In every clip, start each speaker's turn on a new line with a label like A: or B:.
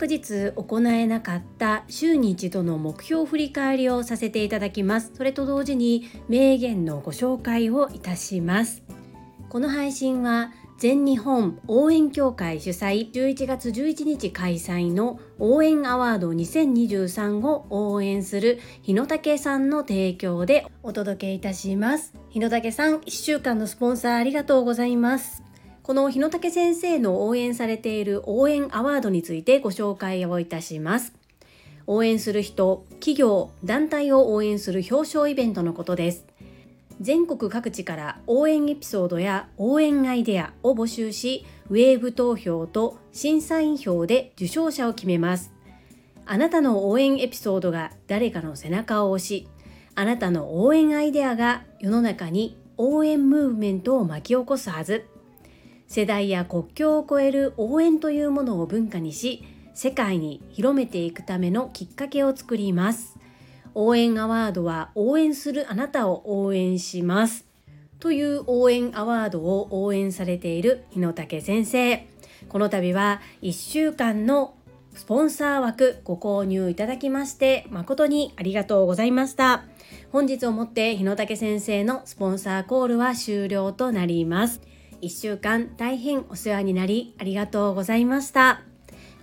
A: 昨日行えなかった週に一度の目標振り返りをさせていただきます。それと同時に名言のご紹介をいたします。この配信は全日本応援協会主催11月11日開催の応援アワード2023を応援する日野武さんの提供でお届けいたします。日野武さん1週間のスポンサーありがとうございます。この日野武先生の応援されている応援アワードについてご紹介をいたします応援する人、企業、団体を応援する表彰イベントのことです全国各地から応援エピソードや応援アイデアを募集し、ウェーブ投票と審査員票で受賞者を決めます。あなたの応援エピソードが誰かの背中を押し、あなたの応援アイデアが世の中に応援ムーブメントを巻き起こすはず。世代や国境を超える応援というものを文化にし、世界に広めていくためのきっかけを作ります。応援アワードは応援するあなたを応援します。という応援アワードを応援されている日野武先生。この度は1週間のスポンサー枠ご購入いただきまして誠にありがとうございました。本日をもって日野武先生のスポンサーコールは終了となります。1週間大変お世話になりありがとうございました。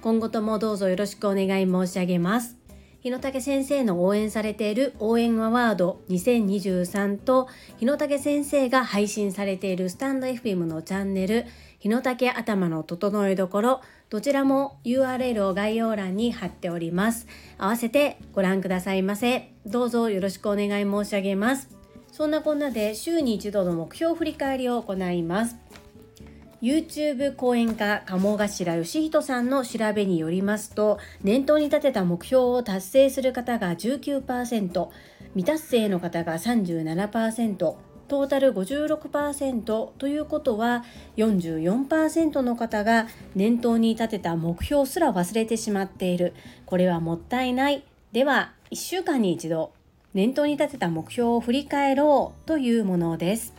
A: 今後ともどうぞよろしくお願い申し上げます。日野武先生の応援されている応援アワード2023と日野武先生が配信されているスタンド FM のチャンネル日野武頭の整えどころどちらも URL を概要欄に貼っております。合わせてご覧くださいませ。どうぞよろしくお願い申し上げます。そんなこんなで週に一度の目標振り返りを行います。YouTube 講演家鴨頭義人さんの調べによりますと念頭に立てた目標を達成する方が19%未達成の方が37%トータル56%ということは44%の方が念頭に立てた目標すら忘れてしまっている。これはもったいない。では1週間に一度念頭に立てた目標を振り返ろうというものです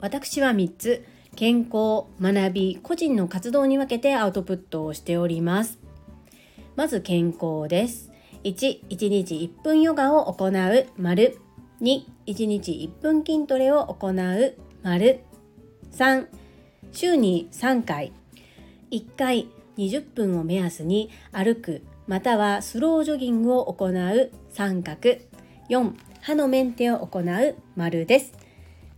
A: 私は3つ健康、学び、個人の活動に分けてアウトプットをしております。まず健康です。1、1日1分ヨガを行う、丸。2、1日1分筋トレを行う、丸。3、週に3回。1回20分を目安に歩く、またはスロージョギングを行う、三角。4、歯のメンテを行う、丸です。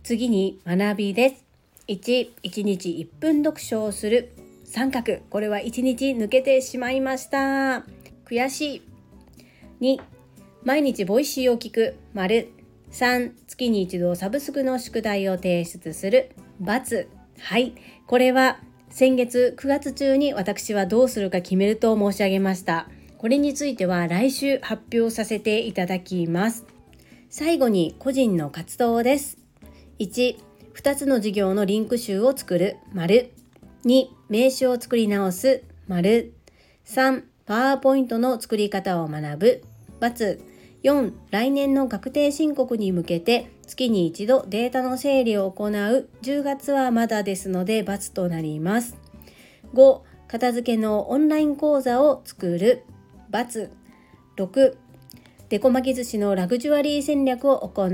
A: 次に学びです。1、1日1分読書をする。三角。これは1日抜けてしまいました。悔しい。2、毎日 Voicy を聞く。丸。3、月に一度サブスクの宿題を提出する。×。はい。これは先月9月中に私はどうするか決めると申し上げました。これについては来週発表させていただきます。最後に個人の活動です。1、2つの事業のリンク集を作る、丸。2、名刺を作り直す、丸。3、パワーポイントの作り方を学ぶ、×。4、来年の確定申告に向けて月に一度データの整理を行う10月はまだですので×となります。5、片付けのオンライン講座を作る。6、デコ巻き寿司のラグジュアリー戦略を行う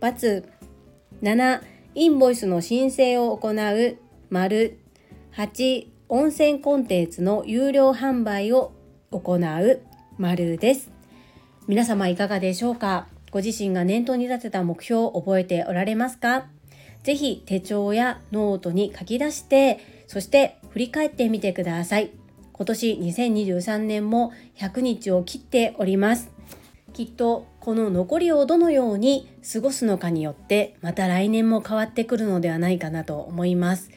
A: ×。7、インボイスの申請を行う。丸。8温泉コンテンツの有料販売を行う。丸です。皆様いかがでしょうか？ご自身が念頭に立てた目標を覚えておられますか？ぜひ手帳やノートに書き出してそして振り返ってみてください。今年2023年も100日を切っております。きっとこの残りをどのように過ごすのかによってまた来年も変わってくるのではないかなと思います。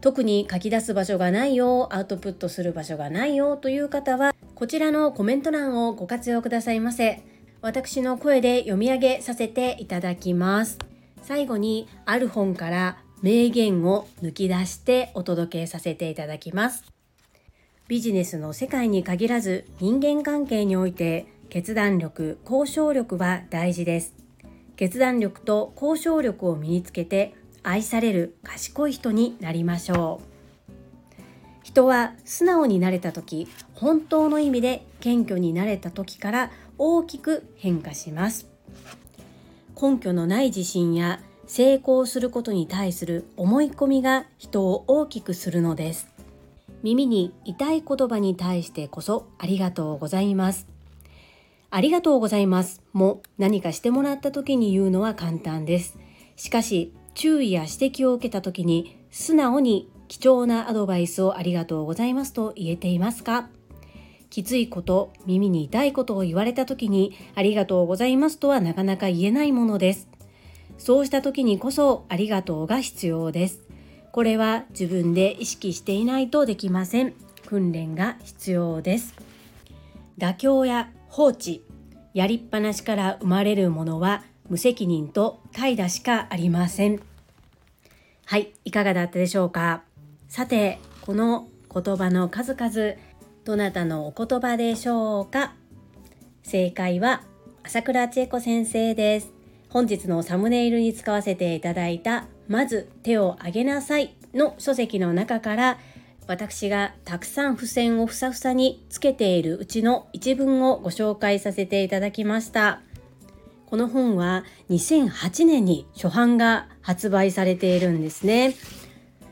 A: 特に書き出す場所がないよアウトプットする場所がないよという方はこちらのコメント欄をご活用くださいませ。私の声で読み上げさせていただきます。最後にある本から名言を抜き出してお届けさせていただきます。ビジネスの世界に限らず人間関係において決断力、交渉力は大事です。決断力と交渉力を身につけて愛される賢い人になりましょう。人は素直になれた時本当の意味で謙虚になれた時から大きく変化します。根拠のない自信や成功することに対する思い込みが人を大きくするのです。耳に痛い言葉に対してこそありがとうございますありがとうございますも何かしてもらった時に言うのは簡単ですしかし注意や指摘を受けた時に素直に貴重なアドバイスをありがとうございますと言えていますか？きついこと、耳に痛いことを言われた時にありがとうございますとはなかなか言えないものです。そうした時にこそありがとうが必要です。これは自分で意識していないとできません。訓練が必要です。妥協や放置、やりっぱなしから生まれるものは無責任と怠惰しかありません。はい、いかがだったでしょうか？さて、この言葉の数々、どなたのお言葉でしょうか？正解は朝倉千恵子先生です。本日のサムネイルに使わせていただいたまず手を挙げなさいの書籍の中から私がたくさん付箋をふさふさにつけているうちの一文をご紹介させていただきました。この本は2008年に初版が発売されているんですね。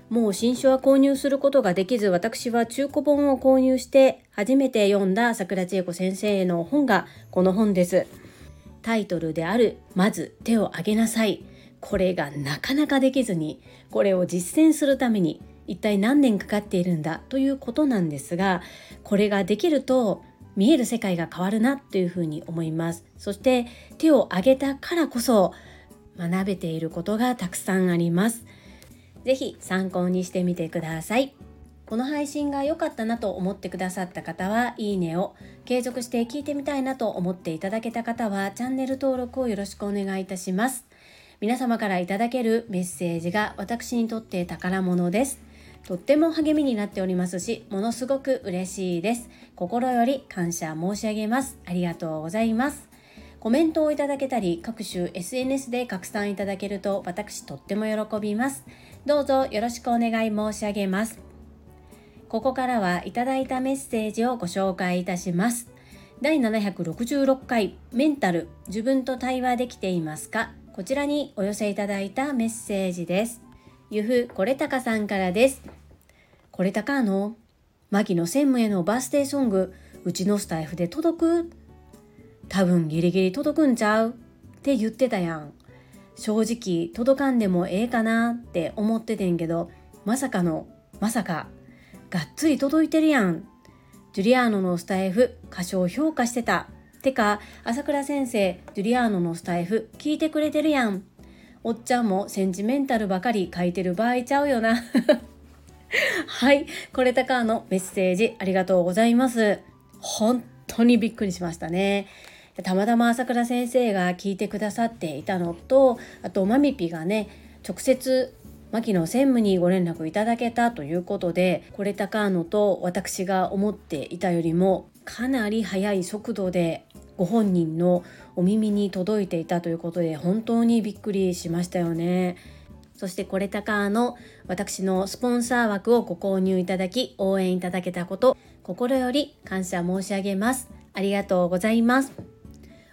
A: もう新書は購入することができず、私は中古本を購入して初めて読んだ桜千恵子先生の本がこの本です。タイトルである、まず手を挙げなさい。これがなかなかできずに、これを実践するために一体何年かかっているんだということなんですが、これができると見える世界が変わるなというふうに思います。そして手を挙げたからこそ学べていることがたくさんあります。是非参考にしてみてください。この配信が良かったなと思ってくださった方はいいねを継続して聞いてみたいなと思っていただけた方はチャンネル登録をよろしくお願いいたします。皆様からいただけるメッセージが私にとって宝物ですとっても励みになっておりますし、ものすごく嬉しいです。心より感謝申し上げます。ありがとうございます。コメントをいただけたり、各種 SNS で拡散いただけると私とっても喜びます。どうぞよろしくお願い申し上げます。ここからはいただいたメッセージをご紹介いたします。第766回メンタル自分と対話できていますか？こちらにお寄せいただいたメッセージです。ゆふこれたかさんからです。これたかの牧野専務へのバースデーソング、うちのスタイフで届く？多分ギリギリ届くんちゃう？って言ってたやん。正直届かんでもええかな？って思っててんけど、まさかの、まさか、がっつり届いてるやん。ジュリアーノのスタイフ、歌唱評価してた。てか、朝倉先生、ジュリアーノのスタイフ、聞いてくれてるやん。おっちゃんもセンチメンタルばかり書いてる場合ちゃうよな。はい、これたかのメッセージありがとうございます。本当にびっくりしましたね。たまたま朝倉先生が聞いてくださっていたのと、あとマミピがね、直接牧野専務にご連絡いただけたということで、これたかのと私が思っていたよりもかなり速い速度でご本人のお耳に届いていたということで本当にびっくりしましたよね。そしてこれたかの私のスポンサー枠をご購入いただき応援いただけたこと心より感謝申し上げます。ありがとうございます。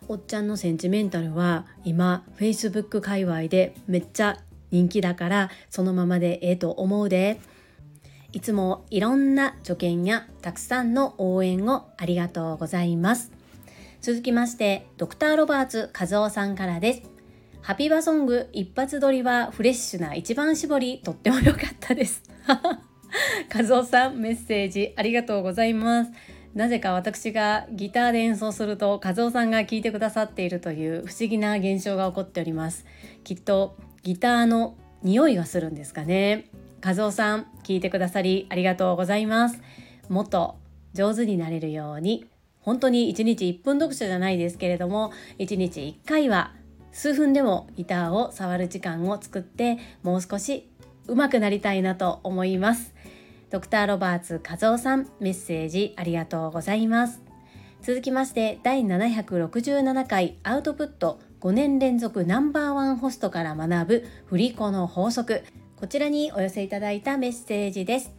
A: おっちゃんのセンチメンタルは今 Facebook 界隈でめっちゃ人気だからそのままでええと思うで。いつもいろんな助言やたくさんの応援をありがとうございます。続きまして、ドクターロバーツ和夫さんからです。ハピバソング一発撮りはフレッシュな一番搾り、とっても良かったです。和夫さん、メッセージありがとうございます。なぜか私がギターで演奏すると和夫さんが聴いてくださっているという不思議な現象が起こっております。きっとギターの匂いがするんですかね。和夫さん、聞いてくださりありがとうございます。もっと上手になれるように本当に1日1分読書じゃないですけれども1日1回は数分でもギターを触る時間を作ってもう少し上手くなりたいなと思います。ドクターロバーツ和夫さんメッセージありがとうございます。続きまして第767回アウトプット5年連続ナンバーワンホストから学ぶ振り子の法則。こちらにお寄せいただいたメッセージです。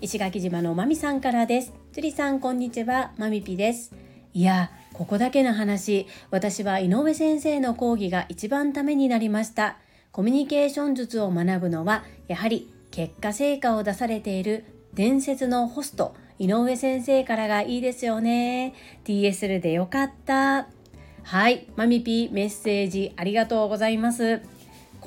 A: 石垣島のまみさんからです。つりさんこんにちは。まみぴです。いやここだけの話。私は井上先生の講義が一番ためになりました。コミュニケーション術を学ぶのはやはり結果成果を出されている伝説のホスト井上先生からがいいですよね。TSL でよかった。はい。マミピーメッセージありがとうございます。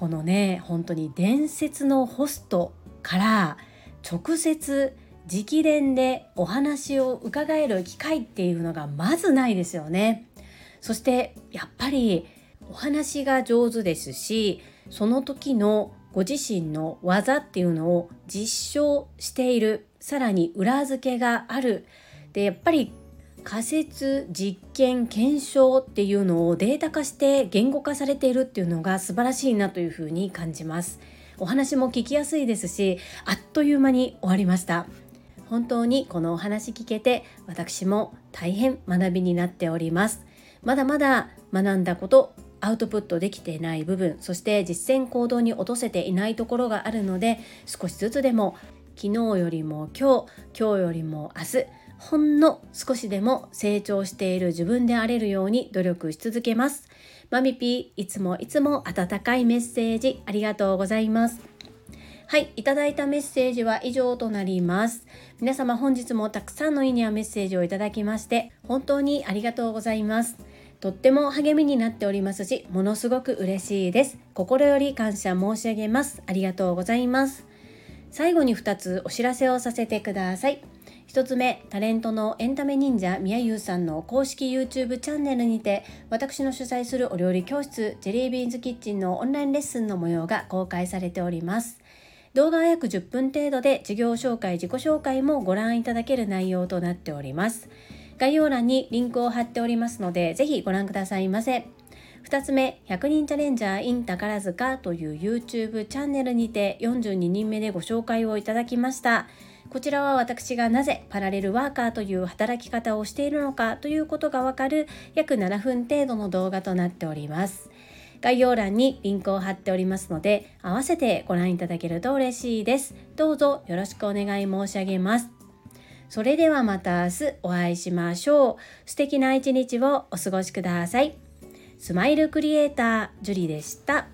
A: このね本当に伝説のホストから直接直伝でお話を伺える機会っていうのがまずないですよね。そしてやっぱりお話が上手ですしその時のご自身の技っていうのを実証している。さらに裏付けがある。でやっぱり仮説実験検証っていうのをデータ化して言語化されているっていうのが素晴らしいなというふうに感じます。お話も聞きやすいですしあっという間に終わりました。本当にこのお話聞けて私も大変学びになっております。まだまだ学んだことアウトプットできていない部分そして実践行動に落とせていないところがあるので少しずつでも昨日よりも今日今日よりも明日ほんの少しでも成長している自分であれるように努力し続けますマミピーいつもいつも温かいメッセージありがとうございますはい、いただいたメッセージは以上となります。皆様本日もたくさんのいいねやメッセージをいただきまして本当にありがとうございます。とっても励みになっておりますし、ものすごく嬉しいです。心より感謝申し上げます。ありがとうございます。最後に2つお知らせをさせてください。1つ目、タレントのエンタメ忍者みやゆうさんの公式 YouTube チャンネルにて、私の主催するお料理教室、ジェリービーンズキッチンのオンラインレッスンの模様が公開されております。動画は約10分程度で授業紹介、自己紹介もご覧いただける内容となっております。概要欄にリンクを貼っておりますので、ぜひご覧くださいませ。2つ目、100人チャレンジャー in 宝塚という YouTube チャンネルにて42人目でご紹介をいただきました。こちらは私がなぜパラレルワーカーという働き方をしているのかということがわかる約7分程度の動画となっております。概要欄にリンクを貼っておりますので、合わせてご覧いただけると嬉しいです。どうぞよろしくお願い申し上げます。それではまた明日お会いしましょう。素敵な一日をお過ごしください。スマイルクリエイター、ジュリでした。